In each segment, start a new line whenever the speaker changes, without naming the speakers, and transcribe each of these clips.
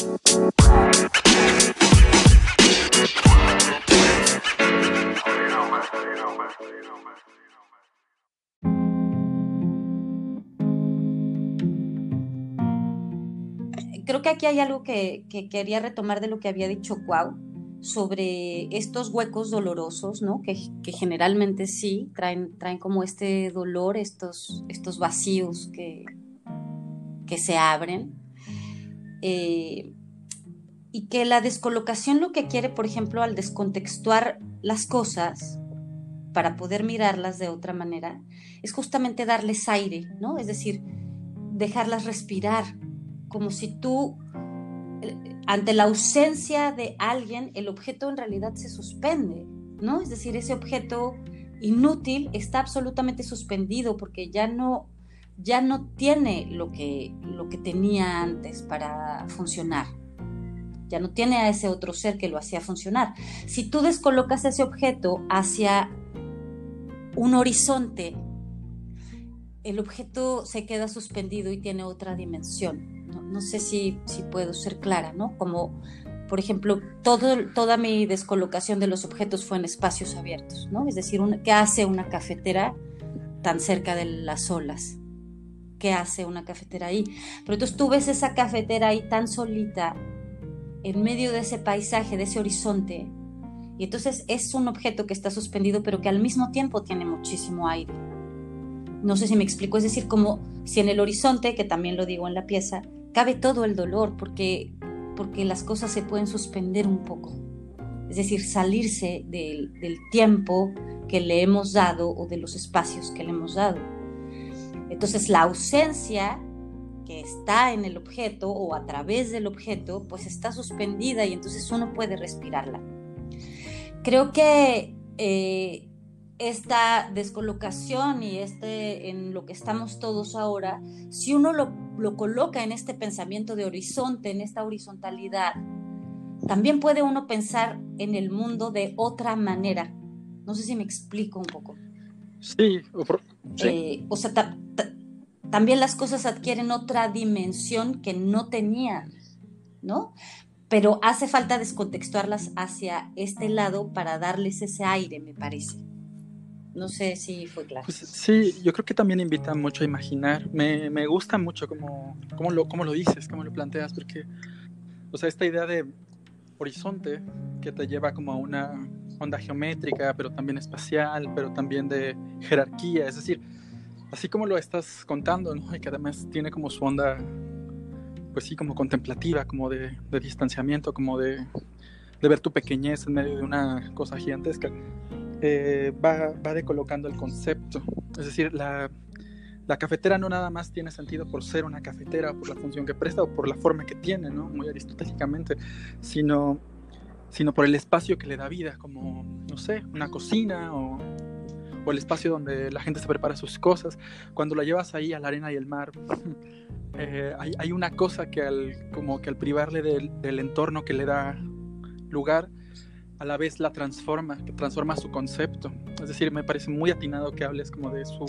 Creo que aquí hay algo que, quería retomar de lo que había dicho Cuau sobre estos huecos dolorosos, ¿no? Que, generalmente sí traen, traen como este dolor, estos, estos vacíos que, que se abren. Eh, y que la descolocación lo que quiere, por ejemplo, al descontextuar las cosas para poder mirarlas de otra manera, es justamente darles aire, ¿no? Es decir, dejarlas respirar, como si tú, eh, ante la ausencia de alguien, el objeto en realidad se suspende, ¿no? Es decir, ese objeto inútil está absolutamente suspendido porque ya no ya no tiene lo que, lo que tenía antes para funcionar. Ya no tiene a ese otro ser que lo hacía funcionar. Si tú descolocas ese objeto hacia un horizonte, el objeto se queda suspendido y tiene otra dimensión. No, sé si, si, puedo ser clara, ¿no? Como, por ejemplo, todo, toda mi descolocación de los objetos fue en espacios abiertos, ¿no? Es decir, ¿qué hace una cafetera tan cerca de las olas? Qué hace una cafetera ahí. Pero entonces tú ves esa cafetera ahí tan solita, en medio de ese paisaje, de ese horizonte, y entonces es un objeto que está suspendido, pero que al mismo tiempo tiene muchísimo aire. No sé si me explico, es decir, como si en el horizonte, que también lo digo en la pieza, cabe todo el dolor, porque, porque las cosas se pueden suspender un poco. Es decir, salirse del, del tiempo que le hemos dado o de los espacios que le hemos dado. Entonces la ausencia que está en el objeto o a través del objeto, pues está suspendida y entonces uno puede respirarla. Creo que eh, esta descolocación y este en lo que estamos todos ahora, si uno lo, lo coloca en este pensamiento de horizonte, en esta horizontalidad, también puede uno pensar en el mundo de otra manera. No sé si me explico un poco.
Sí,
eh, o sea, también las cosas adquieren otra dimensión que no tenían, ¿no? Pero hace falta descontextuarlas hacia este lado para darles ese aire, me parece. No sé si fue claro.
Pues, sí, yo creo que también invita mucho a imaginar. Me, me gusta mucho cómo, cómo, lo, cómo lo dices, cómo lo planteas, porque, o sea, esta idea de horizonte que te lleva como a una onda geométrica, pero también espacial, pero también de jerarquía, es decir, así como lo estás contando, ¿no? Y que además tiene como su onda, pues sí, como contemplativa, como de, distanciamiento, como de, ver tu pequeñez en medio de una cosa gigantesca, eh, va, va decolocando el concepto. Es decir, la, la cafetera no nada más tiene sentido por ser una cafetera, por la función que presta o por la forma que tiene, ¿no? Muy aristotélicamente, sino sino por el espacio que le da vida, como, no sé, una cocina o, el espacio donde la gente se prepara sus cosas. Cuando la llevas ahí a la arena y el mar, eh, hay, una cosa que al, como que al privarle del, del, entorno que le da lugar, a la vez la transforma, que transforma su concepto. Es decir, me parece muy atinado que hables como de su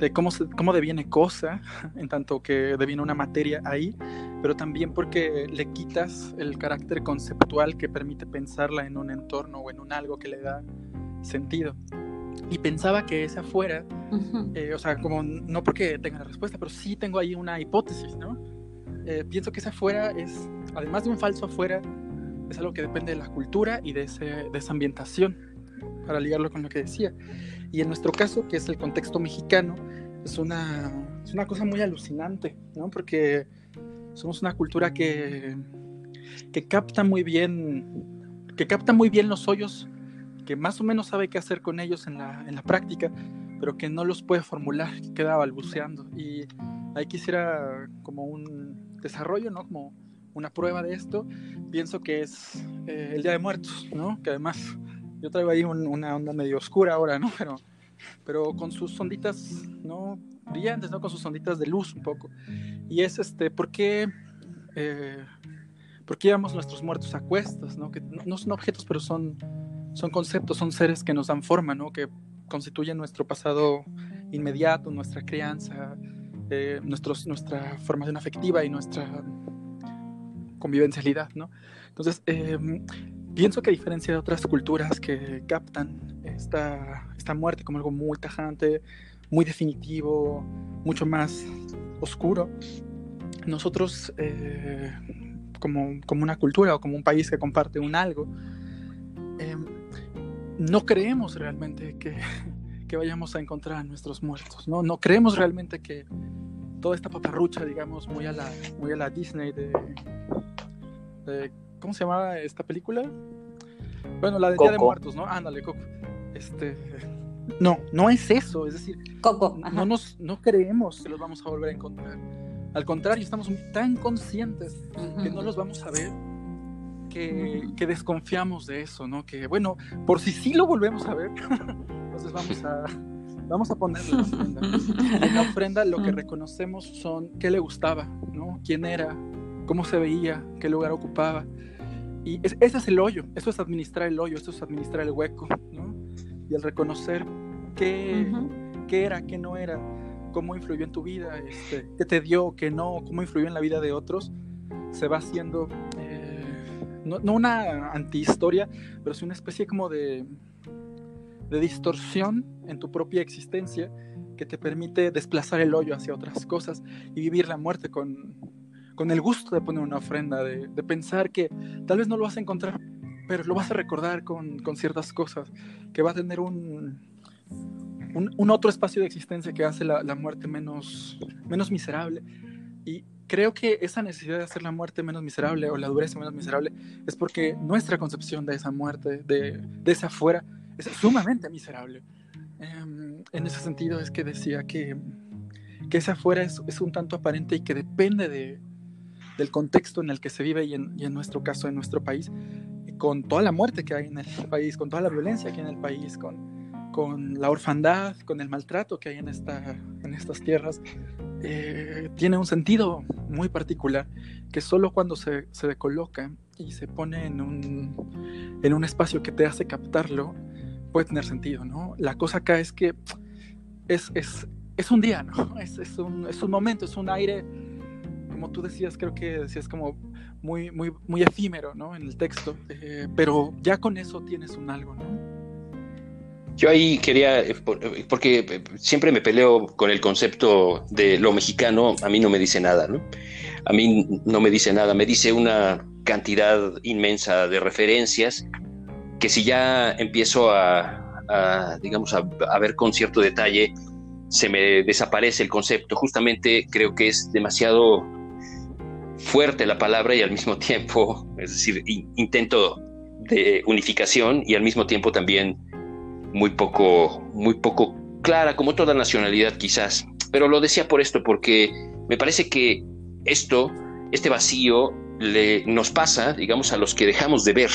de cómo, cómo deviene cosa, en tanto que deviene una materia ahí, pero también porque le quitas el carácter conceptual que permite pensarla en un entorno o en un algo que le da sentido. Y pensaba que esa fuera, eh, o sea, como no porque tenga la respuesta, pero sí tengo ahí una hipótesis, ¿no? Eh, pienso que esa fuera es, además de un falso afuera, es algo que depende de la cultura y de, ese, de esa ambientación, para ligarlo con lo que decía. Y en nuestro caso, que es el contexto mexicano, es una, es una cosa muy alucinante, ¿no? Porque somos una cultura que, que capta muy bien, que capta muy bien los hoyos, que más o menos sabe qué hacer con ellos en la, en la práctica, pero que no los puede formular, que queda balbuceando. Y ahí quisiera como un desarrollo, ¿no? Como una prueba de esto, pienso que es eh, el Día de Muertos, ¿no? Que además yo traigo ahí una onda medio oscura ahora, ¿no? Pero, pero con sus onditas, ¿no? Brillantes, ¿no? Con sus onditas de luz un poco. Y es este, ¿por qué, eh, ¿por qué llevamos nuestros muertos a cuestas, ¿no? Que no, son objetos, pero son, son conceptos, son seres que nos dan forma, ¿no? Que constituyen nuestro pasado inmediato, nuestra crianza, eh, nuestros, nuestra formación afectiva y nuestra convivencialidad, ¿no? Entonces, em, pienso que a diferencia de otras culturas que captan esta, esta muerte como algo muy tajante, muy definitivo, mucho más oscuro, nosotros eh, como, como, una cultura o como un país que comparte un algo, em, no creemos realmente que, que, vayamos a encontrar a nuestros muertos, ¿no? No creemos realmente que toda esta paparrucha, digamos, muy a la, muy a la Disney de, ¿Cómo se llamaba esta película? Bueno, la de Día de Muertos, ¿no? Ándale, Coco. Este, no, no es eso, es decir,
Coco,
no nos no creemos que los vamos a volver a encontrar. Al contrario, estamos tan conscientes que no los vamos a ver que, que, desconfiamos de eso, ¿no? Que bueno, por si sí lo volvemos a ver, entonces vamos a vamos a ponerle la ofrenda. En la ofrenda lo que reconocemos son qué le gustaba, ¿no? Quién era, cómo se veía, qué lugar ocupaba. Y ese es el hoyo, eso es administrar el hoyo, eso es administrar el hueco, ¿no? Y el reconocer qué, qué era, qué no era, cómo influyó en tu vida, este, qué te dio, qué no, cómo influyó en la vida de otros, se va haciendo, eh, no, no, una antihistoria, pero sí una especie como de, de distorsión en tu propia existencia que te permite desplazar el hoyo hacia otras cosas y vivir la muerte con, con el gusto de poner una ofrenda, de, pensar que tal vez no lo vas a encontrar, pero lo vas a recordar con, ciertas cosas, que va a tener un, un, otro espacio de existencia que hace la, muerte menos, menos miserable. Y creo que esa necesidad de hacer la muerte menos miserable o la dureza menos miserable es porque nuestra concepción de esa muerte, de, de esa afuera, es sumamente miserable. Em, en ese sentido es que decía que, que esa afuera es, es un tanto aparente y que depende de, del contexto en el que se vive y en, nuestro caso en nuestro país, con toda la muerte que hay en el país, con toda la violencia que hay en el país, con, con la orfandad, con el maltrato que hay en, esta, en estas tierras, eh, tiene un sentido muy particular que solo cuando se, se coloca y se pone en un, en un espacio que te hace captarlo, puede tener sentido, ¿no? La cosa acá es que es, es, es un día, ¿no? Es, es, un, es un momento, es un aire como tú decías, creo que decías como muy, muy, muy efímero, ¿no? En el texto, eh, pero ya con eso tienes un algo, ¿no?
Yo ahí quería, eh, eh, porque siempre me peleo con el concepto de lo mexicano, a mí no me dice nada, ¿no? A mí no me dice nada, me dice una cantidad inmensa de referencias que si ya empiezo a, digamos, a, a, ver con cierto detalle, se me desaparece el concepto. Justamente creo que es demasiado fuerte la palabra y al mismo tiempo, es decir, intento de unificación y al mismo tiempo también muy poco, muy poco clara, como toda nacionalidad quizás. Pero lo decía por esto, porque me parece que esto, este vacío, le, nos pasa, digamos, a los que dejamos de ver,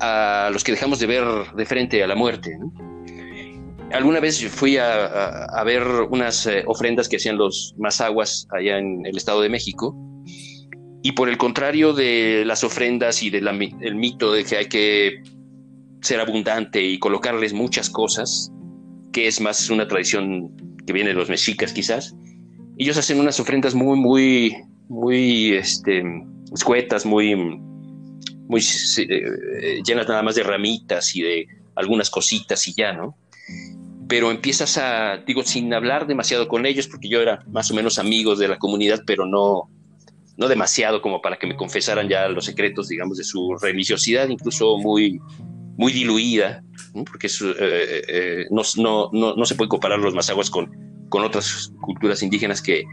a los que dejamos de ver de frente a la muerte. Alguna vez fui a, ver unas eh, ofrendas que hacían los mazaguas allá en el Estado de México y por el contrario de las ofrendas y del mito de que hay que ser abundante y colocarles muchas cosas, que es más una tradición que viene de los mexicas quizás, ellos hacen unas ofrendas muy, muy, muy este, escuetas, muy, muy eh, llenas nada más de ramitas y de algunas cositas y ya, ¿no? Pero empiezas a, digo, sin hablar demasiado con ellos, porque yo era más o menos amigos de la comunidad, pero no, no demasiado como para que me confesaran ya los secretos, digamos, de su religiosidad, incluso muy, muy diluida, porque eh, eh, no, se puede comparar los mazaguas con, con otras culturas indígenas que,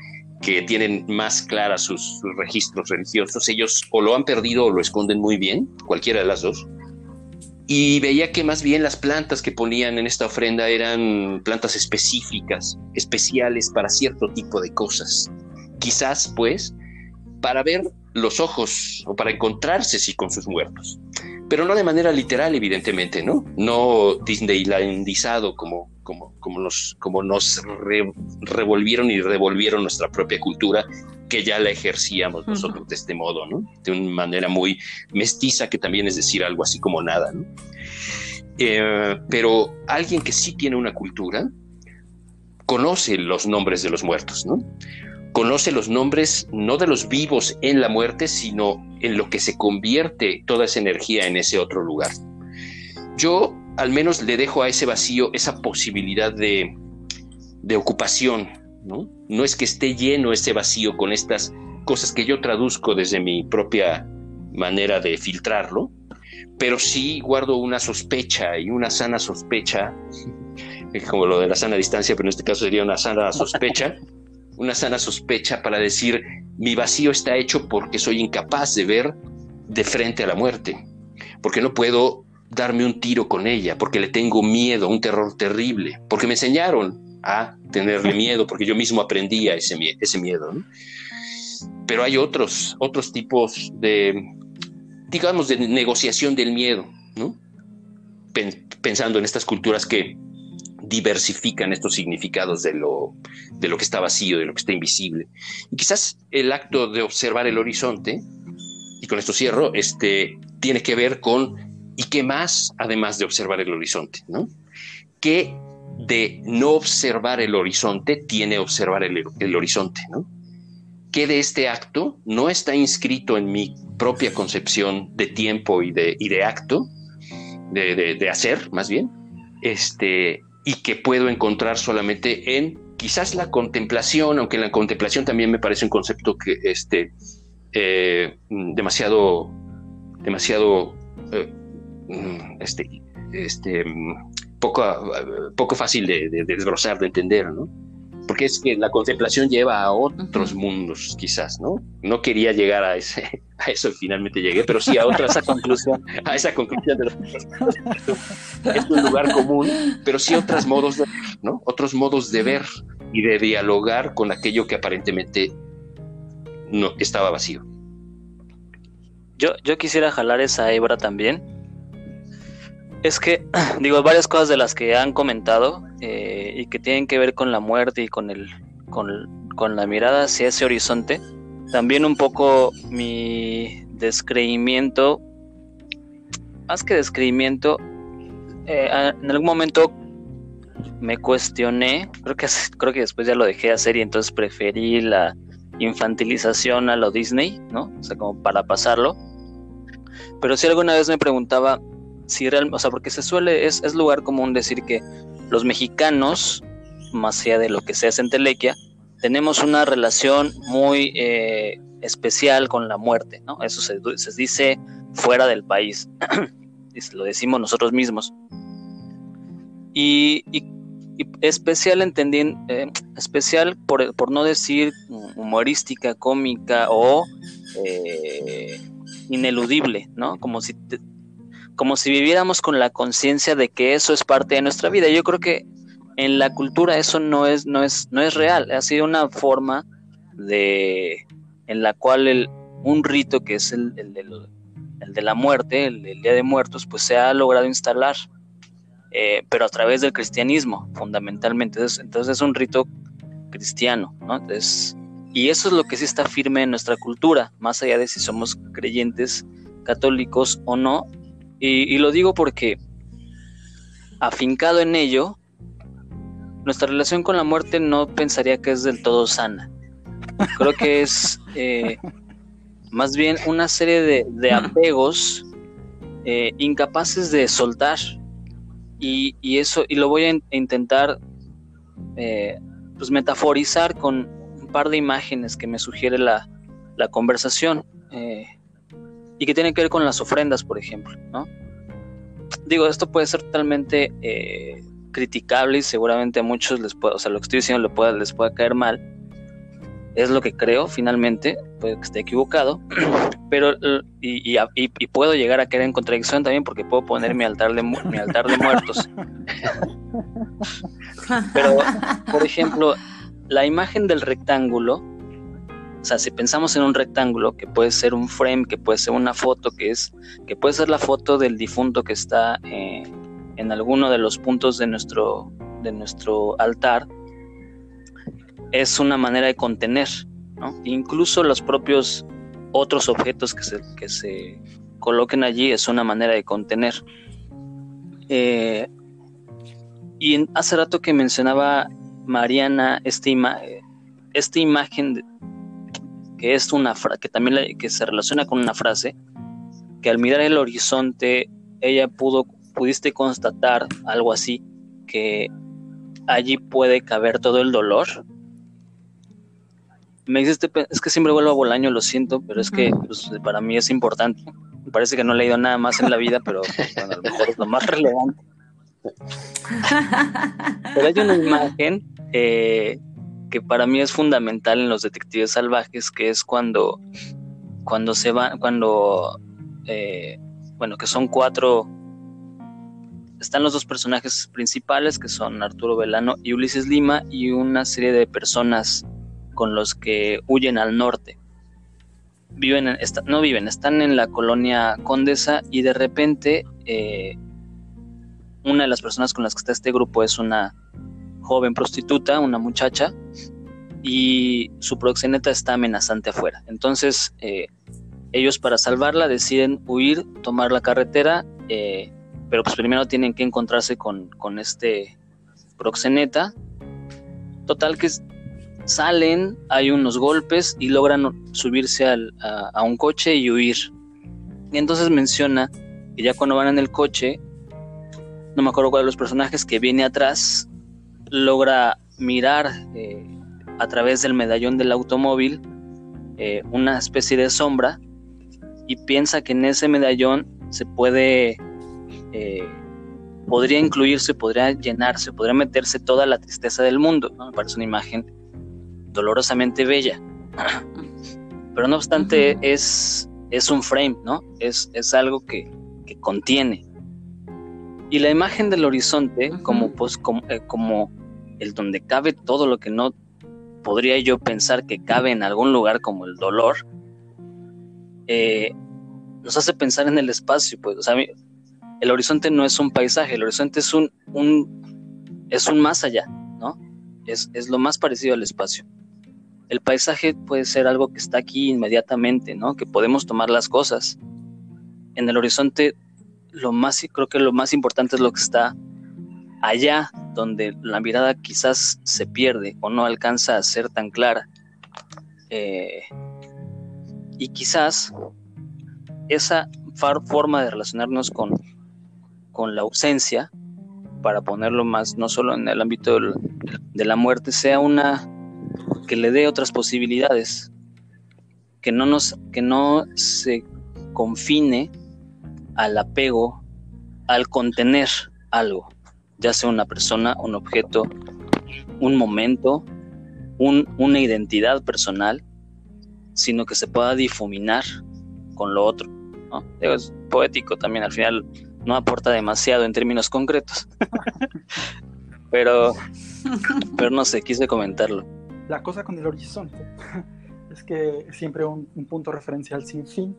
que tienen más claras sus, registros religiosos. Ellos o lo han perdido o lo esconden muy bien, cualquiera de las dos. Y veía que más bien las plantas que ponían en esta ofrenda eran plantas específicas, especiales para cierto tipo de cosas. Quizás, pues, para ver los ojos o para encontrarse sí con sus muertos. Pero no de manera literal, evidentemente, ¿no? No disneylandizado como, como, como nos, como nos revolvieron y revolvieron nuestra propia cultura, que ya la ejercíamos nosotros de este modo, ¿no? De una manera muy mestiza, que también es decir algo así como nada, ¿no? Eh, pero alguien que sí tiene una cultura, conoce los nombres de los muertos, ¿no? Conoce los nombres no de los vivos en la muerte, sino en lo que se convierte toda esa energía en ese otro lugar. Yo al menos le dejo a ese vacío esa posibilidad de, de ocupación, ¿no? No es que esté lleno ese vacío con estas cosas que yo traduzco desde mi propia manera de filtrarlo, pero sí guardo una sospecha y una sana sospecha, como lo de la sana distancia, pero en este caso sería una sana sospecha, una sana sospecha para decir, mi vacío está hecho porque soy incapaz de ver de frente a la muerte, porque no puedo darme un tiro con ella, porque le tengo miedo, un terror terrible, porque me enseñaron a tenerle miedo, porque yo mismo aprendía ese, ese miedo. Pero hay otros, otros tipos de, digamos, de negociación del miedo, ¿no? Pensando en estas culturas que diversifican estos significados de lo, de lo que está vacío, de lo que está invisible. Y quizás el acto de observar el horizonte, y con esto cierro, este, tiene que ver con, ¿y qué más además de observar el horizonte? ¿no? ¿Qué de no observar el horizonte tiene observar el, el horizonte? ¿no? ¿Qué de este acto no está inscrito en mi propia concepción de tiempo y de, y de acto, de, de, de hacer más bien? Este, y que puedo encontrar solamente en quizás la contemplación, aunque la contemplación también me parece un concepto que este, eh, demasiado, demasiado eh, mm, este, este, poco, poco fácil de, de, de, desbrozar, de entender, ¿no? Porque es que la contemplación lleva a otros uh -huh. mundos, quizás, ¿no? No quería llegar a ese, a eso finalmente llegué, pero sí a otra esa conclusión, a esa conclusión de los es un lugar común, pero sí otros modos de ¿no? Otros modos de ver y de dialogar con aquello que aparentemente no estaba vacío.
Yo, yo quisiera jalar esa hebra también. Es que, digo, varias cosas de las que han comentado eh, y que tienen que ver con la muerte y con, el, con, con la mirada hacia ese horizonte. También un poco mi descreimiento, más que descreimiento, eh, en algún momento me cuestioné, creo que, creo que después ya lo dejé hacer y entonces preferí la infantilización a lo Disney, ¿no? O sea, como para pasarlo. Pero si alguna vez me preguntaba si realmente, o sea, porque se suele, es, es lugar común decir que los mexicanos, más allá de lo que sea Centelequia, tenemos una relación muy eh, especial con la muerte, ¿no? Eso se, se dice fuera del país, lo decimos nosotros mismos. Y, y, especial entendiendo, eh, especial por, por, no decir humorística, cómica o eh, ineludible, ¿no? Como si te, como si viviéramos con la conciencia de que eso es parte de nuestra vida. Yo creo que en la cultura eso no es, no es, no es real. Ha sido una forma de en la cual el, un rito que es el, el, de, la muerte, el Día de Muertos, pues se ha logrado instalar, eh, pero a través del cristianismo, fundamentalmente. Entonces, entonces es un rito cristiano, ¿no? Entonces, y eso es lo que sí está firme en nuestra cultura, más allá de si somos creyentes católicos o no, y, lo digo porque, afincado en ello, nuestra relación con la muerte no pensaría que es del todo sana. Creo que es eh, más bien una serie de, de apegos eh, incapaces de soltar. Y, y, eso, y lo voy a intentar eh, pues metaforizar con un par de imágenes que me sugiere la, la conversación y que tiene que ver con las ofrendas, por ejemplo, ¿no? Digo, esto puede ser totalmente eh, criticable y seguramente a muchos les puede, o sea, lo que estoy diciendo les puede, les puede caer mal. Es lo que creo, finalmente, puede que esté equivocado, pero y, y, y, puedo llegar a caer en contradicción también porque puedo poner mi altar de, mi altar de muertos. pero, por ejemplo, la imagen del rectángulo o sea, si pensamos en un rectángulo que puede ser un frame, que puede ser una foto, que es, que puede ser la foto del difunto que está eh, en alguno de los puntos de nuestro, de nuestro altar, es una manera de contener, ¿no? Incluso los propios otros objetos que se, que se coloquen allí es una manera de contener. Eh, y hace rato que mencionaba Mariana Estima, esta imagen que es una que también que se relaciona con una frase que al mirar el horizonte ella pudo pudiste constatar algo así que allí puede caber todo el dolor. Me dices es que siempre vuelvo a Bolaño lo siento pero es que pues, para mí es importante. Me parece que no he leído nada más en la vida pero bueno, a lo mejor es lo más relevante. Pero hay una imagen eh, que para mí es fundamental en los detectives salvajes, que es cuando, cuando se van, cuando, eh, bueno, que son cuatro, están los dos personajes principales, que son Arturo Velano y Ulises Lima, y una serie de personas con los que huyen al norte. Viven, en, no viven, están en la colonia Condesa y de repente eh, una de las personas con las que está este grupo es una joven prostituta, una muchacha, y su proxeneta está amenazante afuera. Entonces, eh, ellos para salvarla deciden huir, tomar la carretera, eh, pero pues primero tienen que encontrarse con, este proxeneta. Total que salen, hay unos golpes y logran subirse a, a, un coche y huir. Y entonces menciona que ya cuando van en el coche, no me acuerdo cuál de los personajes que viene atrás, logra mirar eh, a través del medallón del automóvil eh, una especie de sombra y piensa que en ese medallón se puede, eh, podría incluirse, podría llenarse, podría meterse toda la tristeza del mundo. Me parece una imagen dolorosamente bella. Pero no obstante, es, es un frame, ¿no? Es, es algo que, que contiene. Y la imagen del horizonte, como, pues, como, como el donde cabe todo lo que no podría yo pensar que cabe en algún lugar como el dolor, eh, nos hace pensar en el espacio. Pues, o sea, el horizonte no es un paisaje, el horizonte es un, un es un más allá, ¿no? Es, es, lo más parecido al espacio. El paisaje puede ser algo que está aquí inmediatamente, ¿no? Que podemos tomar las cosas. En el horizonte, lo más, creo que lo más importante es lo que está allá donde la mirada quizás se pierde o no alcanza a ser tan clara. Eh, y quizás esa forma de relacionarnos con, con la ausencia, para ponerlo más, no solo en el ámbito de la muerte, sea una que le dé otras posibilidades, que no, nos, que no se confine al apego, al contener algo ya sea una persona, un objeto, un momento, una identidad personal, sino que se pueda difuminar con lo otro. Es poético también, al final no aporta demasiado en términos concretos. pero, pero no sé, quise comentarlo.
La cosa con el horizonte es que siempre un, punto referencial sin fin.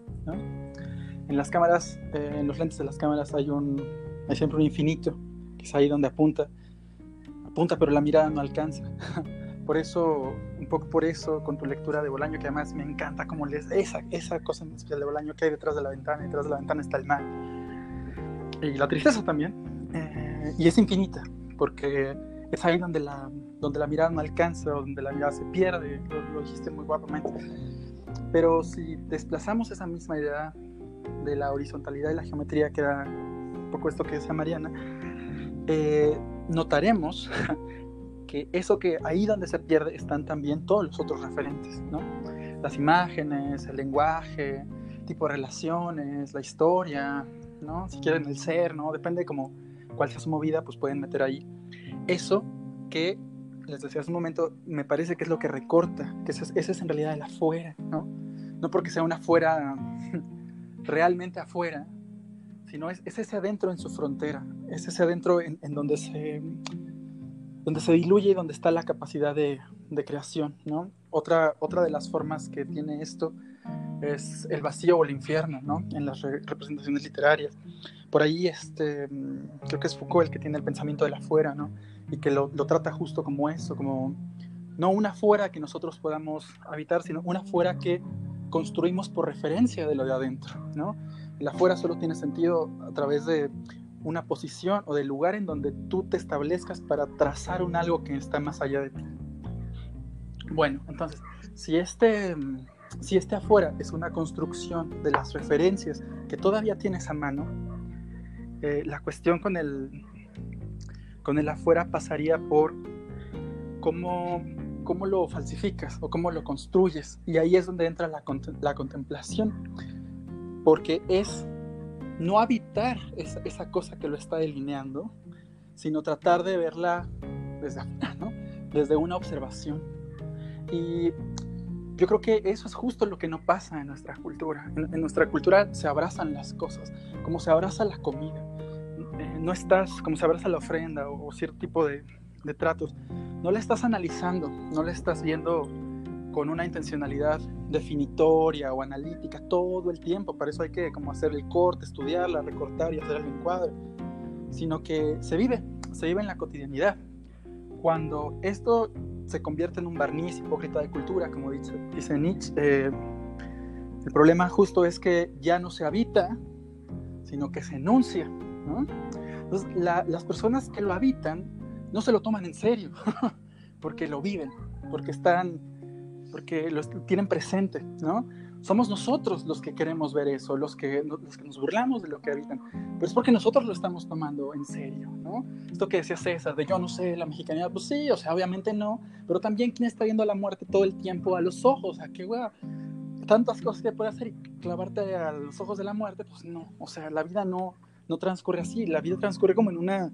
En las cámaras, eh, en los lentes de las cámaras hay, un, hay siempre un infinito es ahí donde apunta. Apunta, pero la mirada no alcanza. por eso, un poco por eso, con tu lectura de Bolaño, que además me encanta como lees esa, esa cosa en especial de Bolaño que hay detrás de la ventana, y detrás de la ventana está el mar. Y la tristeza también. Eh, y es infinita, porque es ahí donde la, donde la mirada no alcanza, donde la mirada se pierde, lo, lo dijiste muy guapamente. Pero si desplazamos esa misma idea de la horizontalidad y la geometría, que era un poco esto que decía Mariana, eh, notaremos que eso que ahí donde se pierde están también todos los otros referentes, ¿no? Las imágenes, el lenguaje, tipo de relaciones, la historia, ¿no? Si quieren el ser, ¿no? Depende como cuál sea su movida, pues pueden meter ahí. Eso que, les decía hace un momento, me parece que es lo que recorta, que ese, es en realidad el afuera, ¿no? No porque sea un afuera realmente afuera, sino es, ese adentro en su frontera, es ese adentro en, donde, se, donde se diluye y donde está la capacidad de, creación. ¿no? Otra, otra de las formas que tiene esto es el vacío o el infierno ¿no? en las representaciones literarias. Por ahí este, creo que es Foucault el que tiene el pensamiento del afuera ¿no? y que lo, lo trata justo como eso, como no una afuera que nosotros podamos habitar, sino una afuera que construimos por referencia de lo de adentro, ¿no? El afuera solo tiene sentido a través de una posición o del lugar en donde tú te establezcas para trazar un algo que está más allá de ti. Bueno, entonces, si este, si este afuera es una construcción de las referencias que todavía tienes a mano, eh, la cuestión con el, con el afuera pasaría por cómo, cómo lo falsificas o cómo lo construyes. Y ahí es donde entra la, la contemplación, porque es no habitar esa, esa, cosa que lo está delineando, sino tratar de verla desde ¿no? desde una observación. Y yo creo que eso es justo lo que no pasa en nuestra cultura. En, nuestra cultura se abrazan las cosas, como se abraza la comida. Eh, no estás, como se abraza la ofrenda o, cierto tipo de, de, tratos, no la estás analizando, no la estás viendo con una intencionalidad definitoria o analítica todo el tiempo. Para eso hay que como hacer el corte, estudiarla, recortar y hacer el encuadre. Sino que se vive, se vive en la cotidianidad. Cuando esto se convierte en un barniz hipócrita de cultura, como dice, dice Nietzsche, eh, el problema justo es que ya no se habita, sino que se enuncia. Entonces, las personas que lo habitan no se lo toman en serio, porque lo viven, porque están, porque lo tienen presente, ¿no? somos nosotros los que queremos ver eso, los que, los que nos burlamos de lo que habitan, pero es porque nosotros lo estamos tomando en serio, ¿no? Esto que decía César, de yo no sé, la mexicanidad, pues sí, o sea, obviamente no, pero también quién está viendo la muerte todo el tiempo a los ojos, a qué hueá, tantas cosas que puede hacer y clavarte a los ojos de la muerte, pues no, o sea, la vida no, no transcurre así, la vida transcurre como en una,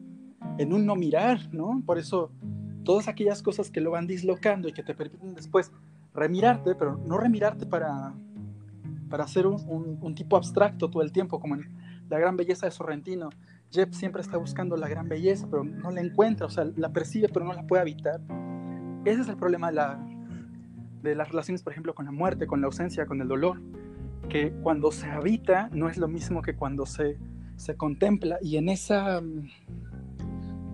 en un no mirar, ¿no? Por eso todas aquellas cosas que lo van dislocando y que te permiten después remirarte, pero no remirarte para para ser un, tipo abstracto todo el tiempo, como en La gran belleza de Sorrentino. Jeff siempre está buscando la gran belleza, pero no la encuentra, o sea, la percibe, pero no la puede habitar. Ese es el problema de, la, de las relaciones, por ejemplo, con la muerte, con la ausencia, con el dolor, que cuando se habita no es lo mismo que cuando se, se contempla, y en esa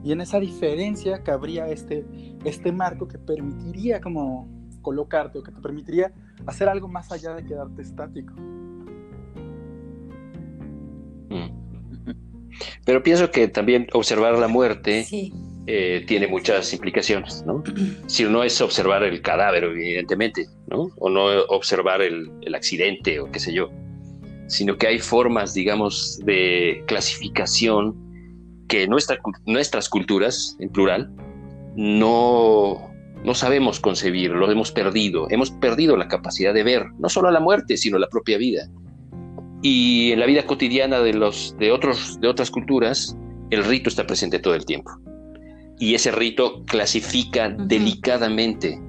y en esa diferencia cabría este, este marco que permitiría como colocarte o que te permitiría hacer algo más allá de quedarte estático.
Mm. Pero pienso que también observar la muerte eh, tiene muchas implicaciones, ¿no? Si no es observar el cadáver, evidentemente, ¿no? O no observar el, accidente o qué sé yo, sino que hay formas, digamos, de clasificación que nuestras culturas, en plural, no, no sabemos concebir, lo hemos perdido, hemos perdido la capacidad de ver no solo la muerte, sino la propia vida. Y en la vida cotidiana de, los, de, otros, de otras culturas, el rito está presente todo el tiempo. Y ese rito clasifica delicadamente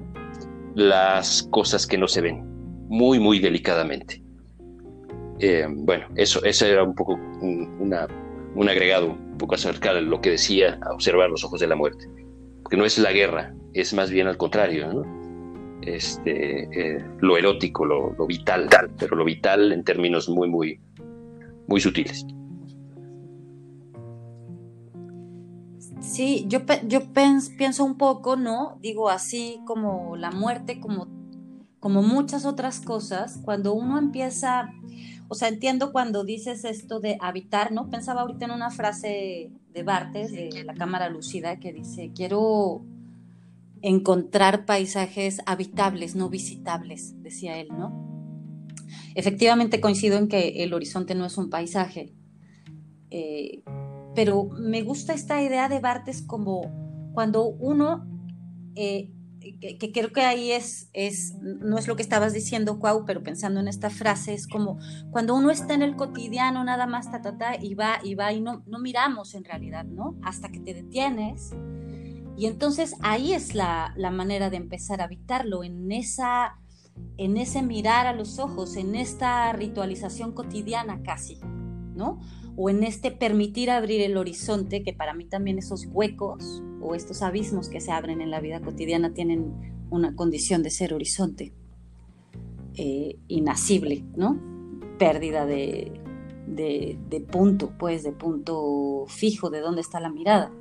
las cosas que no se ven, muy, muy delicadamente. Eh, bueno, eso, eso era un poco un, un agregado un poco acerca de lo que decía observar los ojos de la muerte. Porque no es la guerra, es más bien al contrario, este, eh, lo erótico, lo, vital, pero lo vital en términos muy, muy, muy sutiles.
Sí, yo, yo pienso un poco, ¿no? Digo, así como la muerte, como, como muchas otras cosas, cuando uno empieza, o sea, entiendo cuando dices esto de habitar, ¿no? Pensaba ahorita en una frase de Bartes, de la Cámara Lucida, que dice, quiero encontrar paisajes habitables, no visitables, decía él, ¿no? Efectivamente coincido en que el horizonte no es un paisaje, eh, pero me gusta esta idea de Bartes como cuando uno, eh, que, creo que ahí es, es, no es lo que estabas diciendo, Cuau, pero pensando en esta frase, es como cuando uno está en el cotidiano nada más, ta, ta, ta, y va y va y no, no miramos en realidad, ¿no? Hasta que te detienes y entonces ahí es la, manera de empezar a habitarlo, en, esa, en ese mirar a los ojos, en esta ritualización cotidiana casi, ¿no? O en este permitir abrir el horizonte, que para mí también esos huecos o estos abismos que se abren en la vida cotidiana tienen una condición de ser horizonte, eh, inacible, ¿no? Pérdida de, de punto, pues, de punto fijo, de dónde está la mirada.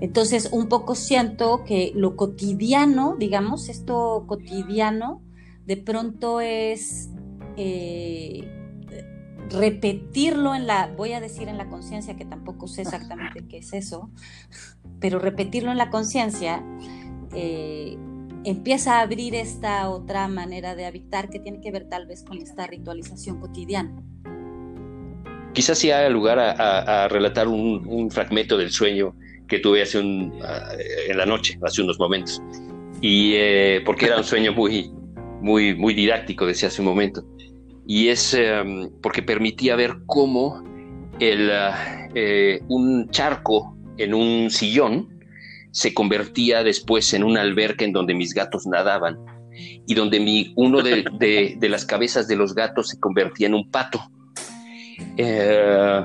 Entonces, un poco siento que lo cotidiano, digamos, esto cotidiano, de pronto es eh, repetirlo en la, voy a decir en la conciencia, que tampoco sé exactamente qué es eso, pero repetirlo en la conciencia, eh, empieza a abrir esta otra manera de habitar que tiene que ver tal vez con esta ritualización cotidiana.
Quizás sí haya lugar a, relatar un, fragmento del sueño que tuve hace un, en la noche, hace unos momentos, y eh, porque era un sueño muy, muy, muy didáctico, decía hace un momento, y es em, porque permitía ver cómo el, eh, un charco en un sillón se convertía después en una alberca en donde mis gatos nadaban y donde mi, uno de, las cabezas de los gatos se convertía en un pato. Eh,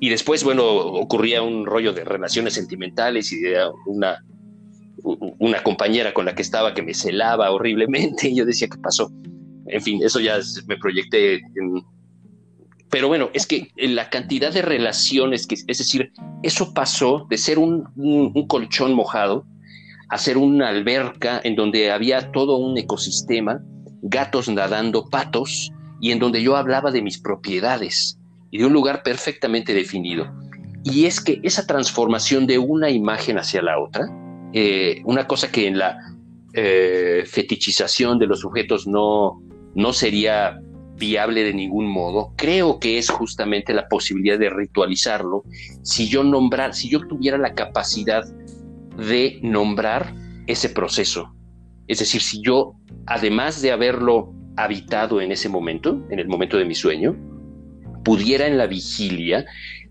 y después, bueno, ocurría un rollo de relaciones sentimentales y de una, una compañera con la que estaba que me celaba horriblemente y yo decía, ¿qué pasó? En fin, eso ya me proyecté en, pero bueno, es que la cantidad de relaciones, es decir, eso pasó de ser un, colchón mojado a ser una alberca en donde había todo un ecosistema, gatos nadando, patos, y en donde yo hablaba de mis propiedades y de un lugar perfectamente definido. Y es que esa transformación de una imagen hacia la otra, eh, una cosa que en la eh, fetichización de los sujetos no, no sería viable de ningún modo. Creo que es justamente la posibilidad de ritualizarlo. Si yo nombrar, si yo tuviera la capacidad de nombrar ese proceso. Es decir, si yo, además de haberlo habitado en ese momento, en el momento de mi sueño, pudiera en la vigilia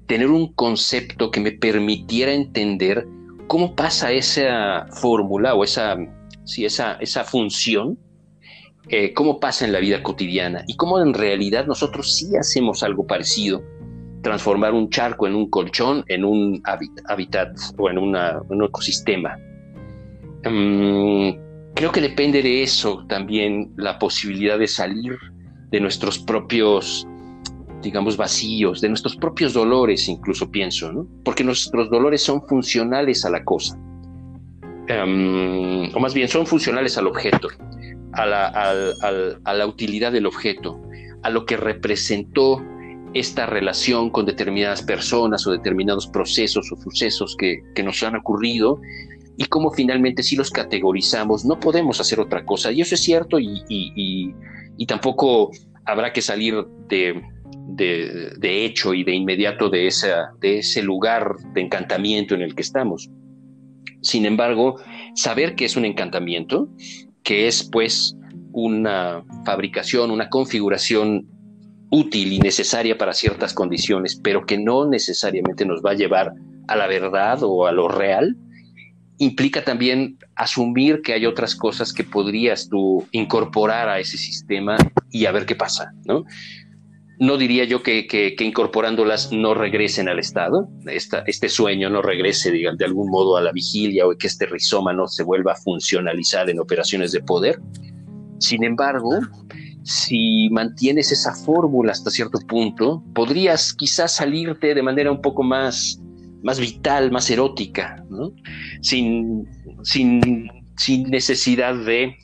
tener un concepto que me permitiera entender cómo pasa esa fórmula o esa, si esa, esa función eh, cómo pasa en la vida cotidiana y cómo en realidad nosotros sí hacemos algo parecido, transformar un charco en un colchón, en un hábitat o en un ecosistema. Mm, creo que depende de eso también la posibilidad de salir de nuestros propios, digamos, vacíos, de nuestros propios dolores, incluso pienso, ¿no? Porque nuestros dolores son funcionales a la cosa. Em, o más bien son funcionales al objeto a la, utilidad del objeto, a lo que representó esta relación con determinadas personas o determinados procesos o sucesos que, nos han ocurrido y cómo finalmente si los categorizamos no podemos hacer otra cosa. Y eso es cierto y, tampoco habrá que salir de, hecho y de inmediato de, ese lugar de encantamiento en el que estamos. Sin embargo, saber que es un encantamiento que es pues una fabricación, una configuración útil y necesaria para ciertas condiciones, pero que no necesariamente nos va a llevar a la verdad o a lo real, implica también asumir que hay otras cosas que podrías tú incorporar a ese sistema y a ver qué pasa, ¿no? No diría yo que, incorporándolas no regresen al Estado, este sueño no regrese de algún modo a la vigilia o que este rizoma no se vuelva a funcionalizar en operaciones de poder. Sin embargo, si mantienes esa fórmula hasta cierto punto, podrías quizás salirte de manera un poco más, más vital, más erótica, sin, sin, sin necesidad de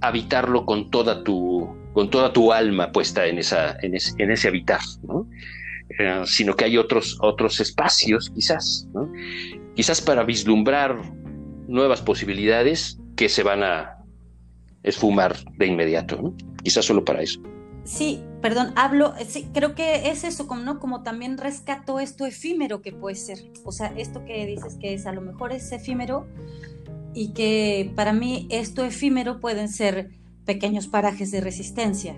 habitarlo con toda tu con toda tu alma puesta en, esa, en, ese, habitar, ¿no? Eh, sino que hay otros, otros espacios, quizás, ¿no? quizás para vislumbrar nuevas posibilidades que se van a esfumar de inmediato, ¿no? quizás solo para eso.
Sí, perdón, hablo, sí, creo que es eso, como, ¿no? como también rescato esto efímero que puede ser, o sea, esto que dices que es a lo mejor es efímero y que para mí esto efímero pueden ser pequeños parajes de resistencia,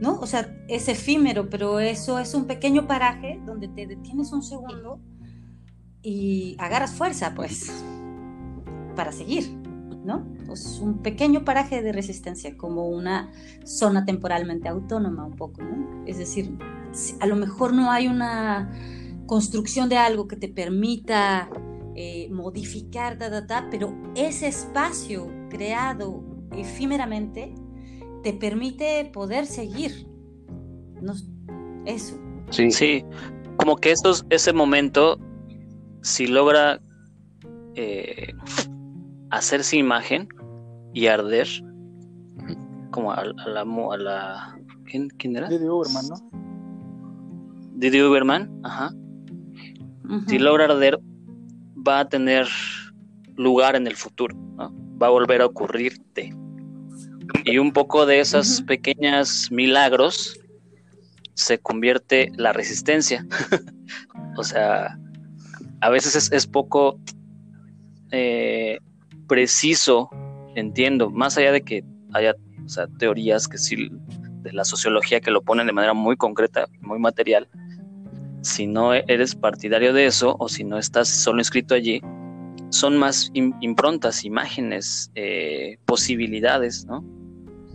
¿no? O sea, es efímero, pero eso es un pequeño paraje donde te detienes un segundo y agarras fuerza, pues, para seguir, ¿no? Es un pequeño paraje de resistencia, como una zona temporalmente autónoma un poco, ¿no? Es decir, a lo mejor no hay una construcción de algo que te permita eh, modificar, pero ese espacio creado efímeramente te permite poder seguir. eso.
Sí. sí, como que estos, ese momento, si logra eh, hacerse imagen y arder, como a, la, a la ¿quién, ¿quién, era?
Didi Uberman, ¿no?
Didi Uberman, ajá. Si logra arder, va a tener lugar en el futuro, ¿no? va a volver a ocurrirte. Y un poco de esos pequeños milagros se convierte la resistencia. o sea, a veces es, poco eh, preciso, entiendo, más allá de que haya teorías que sí, de la sociología que lo ponen de manera muy concreta, muy material, si no eres partidario de eso o si no estás solo inscrito allí, son más improntas, imágenes, eh, posibilidades, ¿no?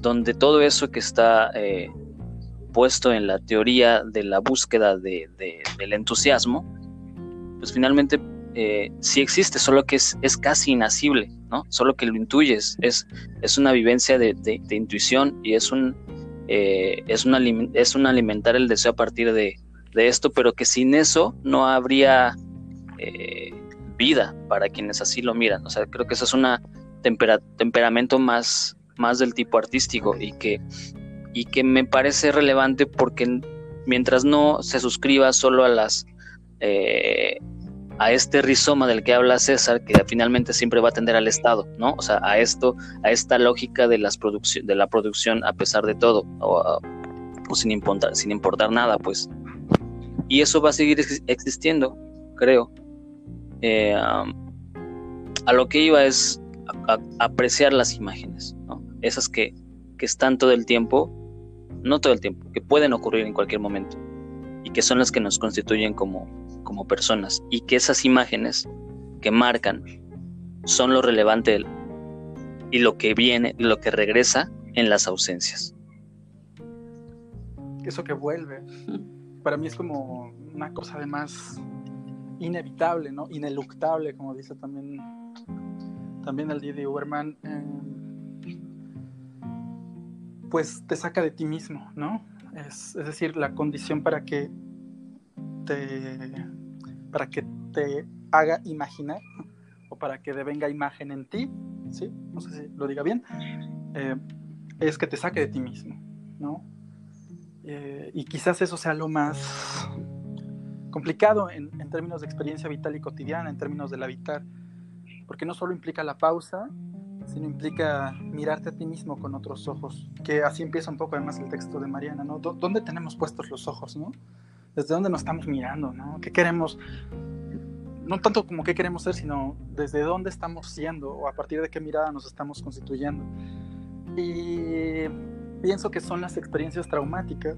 Donde todo eso que está eh, puesto en la teoría de la búsqueda de, del entusiasmo, pues finalmente eh, sí existe, solo que es, es, casi inasible, ¿no? Solo que lo intuyes, es, es una vivencia de, de intuición y es un, es, una, es un alimentar el deseo a partir de, esto, pero que sin eso no habría vida para quienes así lo miran. O sea, creo que eso es un temperamento más, más del tipo artístico y que, y que me parece relevante porque mientras no se suscriba solo a las eh, a este rizoma del que habla César, que finalmente siempre va a tender al Estado, ¿no? O sea, a esto, a esta lógica de las de la producción a pesar de todo, o, sin importar, sin importar nada, pues. Y eso va a seguir existiendo, creo. Eh, a lo que iba es apreciar las imágenes, esas que, están todo el tiempo, no todo el tiempo, que pueden ocurrir en cualquier momento y que son las que nos constituyen como, como personas y que esas imágenes que marcan son lo relevante y lo que viene, lo que regresa en las ausencias.
Eso que vuelve, para mí es como una cosa de más inevitable, ¿no? Ineluctable, como dice también, también el Didi Uberman, eh, pues te saca de ti mismo, ¿no? Es, decir, la condición para que te, para que te haga imaginar o para que devenga imagen en ti, ¿sí? No sé si lo diga bien, eh, es que te saque de ti mismo, ¿no? Eh, y quizás eso sea lo más complicado en, términos de experiencia vital y cotidiana, en términos del habitar, porque no solo implica la pausa, sino implica mirarte a ti mismo con otros ojos, que así empieza un poco además el texto de Mariana, ¿no? ¿Dónde tenemos puestos los ojos, ¿no? ¿Desde dónde nos estamos mirando, ¿no? ¿Qué queremos? No tanto como qué queremos ser, sino desde dónde estamos siendo o a partir de qué mirada nos estamos constituyendo. Y pienso que son las experiencias traumáticas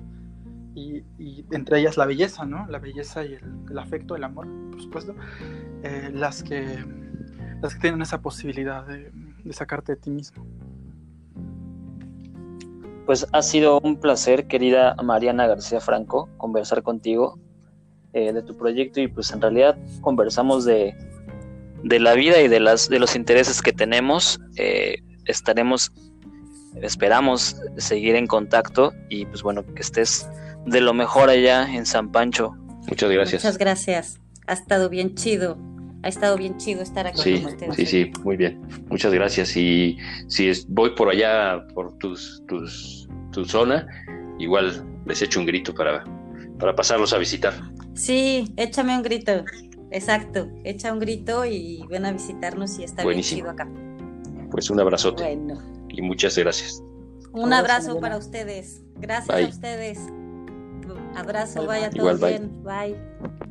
y, entre ellas la belleza, ¿no? La belleza y el, afecto, el amor, por supuesto, eh, las, que, las que tienen esa posibilidad de, sacarte de ti mismo.
Pues ha sido un placer, querida Mariana García Franco, conversar contigo eh, de tu proyecto y pues en realidad conversamos de, de la vida y de, las, de los intereses que tenemos. Eh, estaremos, esperamos seguir en contacto y pues bueno, que estés de lo mejor allá en San Pancho.
Muchas gracias.
Muchas gracias. Ha estado bien chido. Ha estado bien chido estar aquí
con ustedes. Sí, sí, muy bien. Muchas gracias. Y si voy por allá, por tus, tus, tu zona, igual les echo un grito para, para pasarlos a visitar.
Sí, échame un grito. Exacto. Echa un grito y ven a visitarnos y está bien chido acá.
Pues un abrazote. Bueno. Y muchas gracias.
Un abrazo para ustedes. Gracias a ustedes. Abrazo, vaya todo bien. Bye. bye.